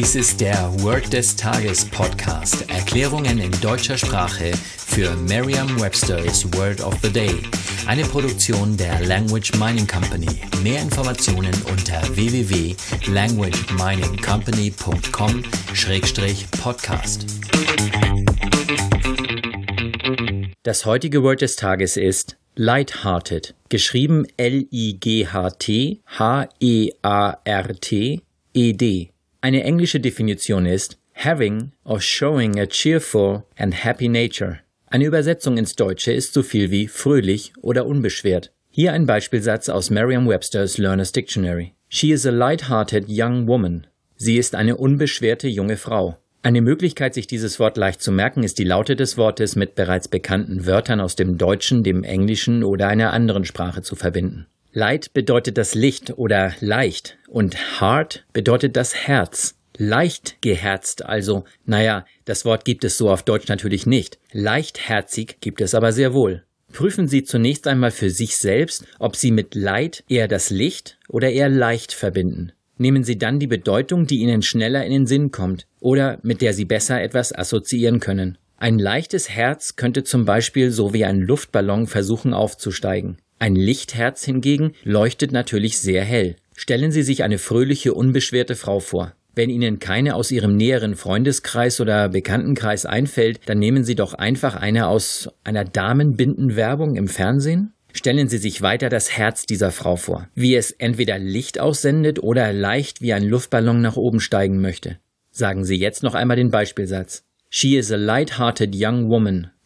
Dies ist der Word des Tages Podcast. Erklärungen in deutscher Sprache für Merriam-Webster's Word of the Day. Eine Produktion der Language Mining Company. Mehr Informationen unter www.languageminingcompany.com-podcast. Das heutige Word des Tages ist Lighthearted, geschrieben L-I-G-H-T, H-E-A-R-T, E-D. Eine englische Definition ist having or showing a cheerful and happy nature. Eine Übersetzung ins Deutsche ist so viel wie fröhlich oder unbeschwert. Hier ein Beispielsatz aus Merriam-Webster's Learner's Dictionary. She is a light-hearted young woman. Sie ist eine unbeschwerte junge Frau. Eine Möglichkeit, sich dieses Wort leicht zu merken, ist die Laute des Wortes mit bereits bekannten Wörtern aus dem Deutschen, dem Englischen oder einer anderen Sprache zu verbinden. Light bedeutet das Licht oder leicht und Heart bedeutet das Herz. Leicht geherzt, also, naja, das Wort gibt es so auf Deutsch natürlich nicht. Leichtherzig gibt es aber sehr wohl. Prüfen Sie zunächst einmal für sich selbst, ob Sie mit Light eher das Licht oder eher leicht verbinden. Nehmen Sie dann die Bedeutung, die Ihnen schneller in den Sinn kommt oder mit der Sie besser etwas assoziieren können. Ein leichtes Herz könnte zum Beispiel so wie ein Luftballon versuchen aufzusteigen. Ein Lichtherz hingegen leuchtet natürlich sehr hell. Stellen Sie sich eine fröhliche, unbeschwerte Frau vor. Wenn Ihnen keine aus Ihrem näheren Freundeskreis oder Bekanntenkreis einfällt, dann nehmen Sie doch einfach eine aus einer Damenbindenwerbung im Fernsehen. Stellen Sie sich weiter das Herz dieser Frau vor, wie es entweder Licht aussendet oder leicht wie ein Luftballon nach oben steigen möchte. Sagen Sie jetzt noch einmal den Beispielsatz. She is a light-hearted young woman